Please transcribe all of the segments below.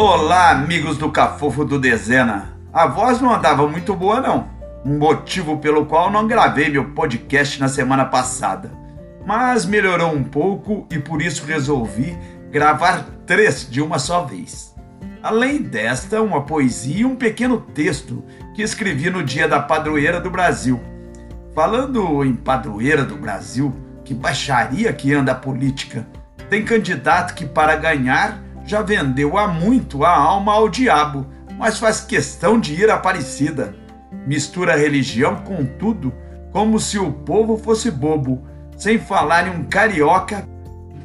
Olá, amigos do Cafofo do Dezena. A voz não andava muito boa, não. Um motivo pelo qual não gravei meu podcast na semana passada. Mas melhorou um pouco e por isso resolvi gravar três de uma só vez. Além desta, uma poesia e um pequeno texto que escrevi no dia da padroeira do Brasil. Falando em padroeira do Brasil, que baixaria que anda a política. Tem candidato que, para ganhar, já vendeu há muito a alma ao diabo, mas faz questão de ir Aparecida. Mistura religião com tudo, como se o povo fosse bobo, sem falar em um carioca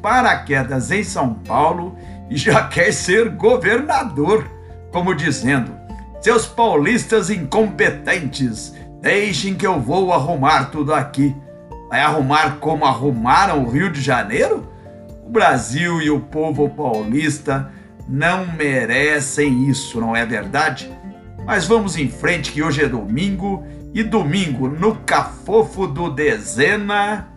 paraquedas em São Paulo e já quer ser governador, como dizendo: seus paulistas incompetentes, deixem que eu vou arrumar tudo aqui. Vai arrumar como arrumaram o Rio de Janeiro? Brasil e o povo paulista não merecem isso, não é verdade? Mas vamos em frente que hoje é domingo e domingo no Cafofo do Dezena.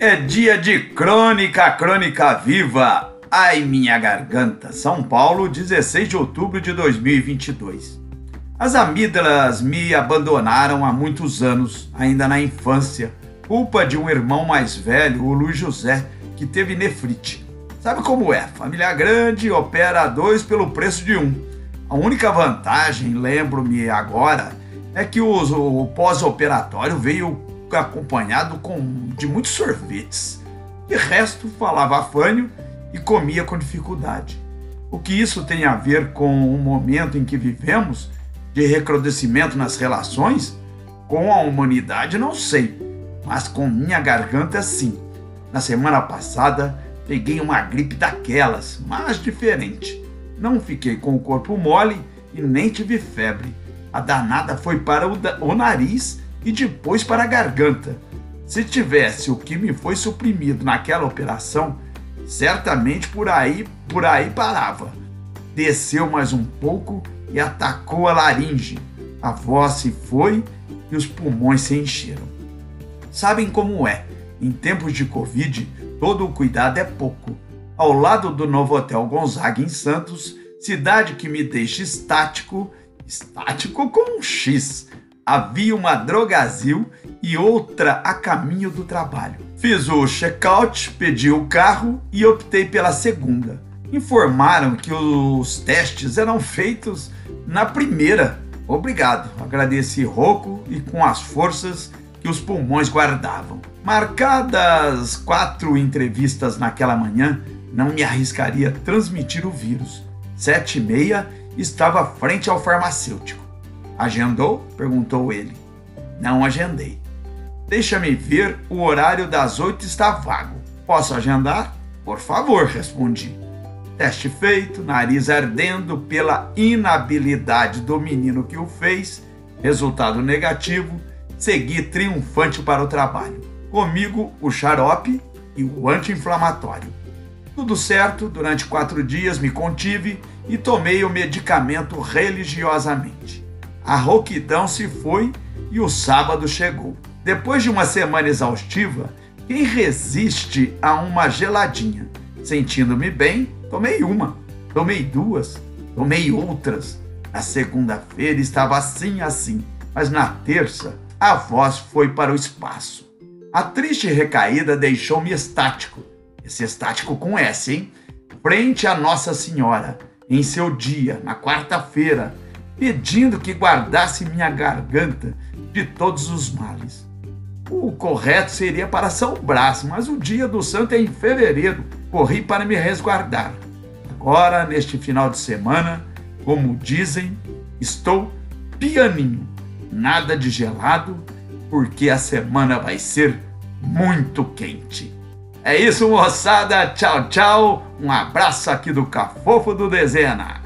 É dia de crônica, crônica viva. Ai, minha garganta! São Paulo, 16 de outubro de 2022. As amígdalas me abandonaram há muitos anos, ainda na infância, culpa de um irmão mais velho, o Luiz José, que teve nefrite. Sabe como é? Família grande opera dois pelo preço de um. A única vantagem, lembro-me agora, é que o, o pós-operatório veio acompanhado com, de muitos sorvetes. De resto, falava afânio e comia com dificuldade. O que isso tem a ver com o momento em que vivemos, de recrudescimento nas relações? Com a humanidade, não sei, mas com minha garganta, sim. Na semana passada, peguei uma gripe daquelas, mas diferente. Não fiquei com o corpo mole e nem tive febre. A danada foi para o, o nariz e depois para a garganta. Se tivesse o que me foi suprimido naquela operação, certamente por aí, por aí parava. Desceu mais um pouco e atacou a laringe. A voz se foi e os pulmões se encheram. Sabem como é? Em tempos de Covid, todo o cuidado é pouco. Ao lado do novo Hotel Gonzaga em Santos, cidade que me deixa estático, estático com um X, havia uma drogazil e outra a caminho do trabalho. Fiz o check-out, pedi o carro e optei pela segunda. Informaram que os testes eram feitos na primeira. Obrigado, agradeci rouco e com as forças que os pulmões guardavam. Marcadas quatro entrevistas naquela manhã, não me arriscaria transmitir o vírus. Sete e meia estava frente ao farmacêutico. Agendou? perguntou ele. Não agendei. Deixa-me ver, o horário das oito está vago. Posso agendar? Por favor, respondi. Teste feito, nariz ardendo pela inabilidade do menino que o fez, resultado negativo, segui triunfante para o trabalho. Comigo, o xarope e o anti-inflamatório. Tudo certo, durante quatro dias me contive e tomei o medicamento religiosamente. A rouquidão se foi e o sábado chegou. Depois de uma semana exaustiva, quem resiste a uma geladinha? Sentindo-me bem, tomei uma, tomei duas, tomei outras. Na segunda-feira estava assim, assim, mas na terça a voz foi para o espaço. A triste recaída deixou-me estático, esse estático com S, hein? Frente a Nossa Senhora, em seu dia, na quarta-feira, pedindo que guardasse minha garganta de todos os males. O correto seria para São Brás, mas o dia do santo é em fevereiro. Corri para me resguardar. Agora, neste final de semana, como dizem, estou pianinho. Nada de gelado, porque a semana vai ser muito quente. É isso, moçada. Tchau, tchau. Um abraço aqui do Cafofo do Dezena.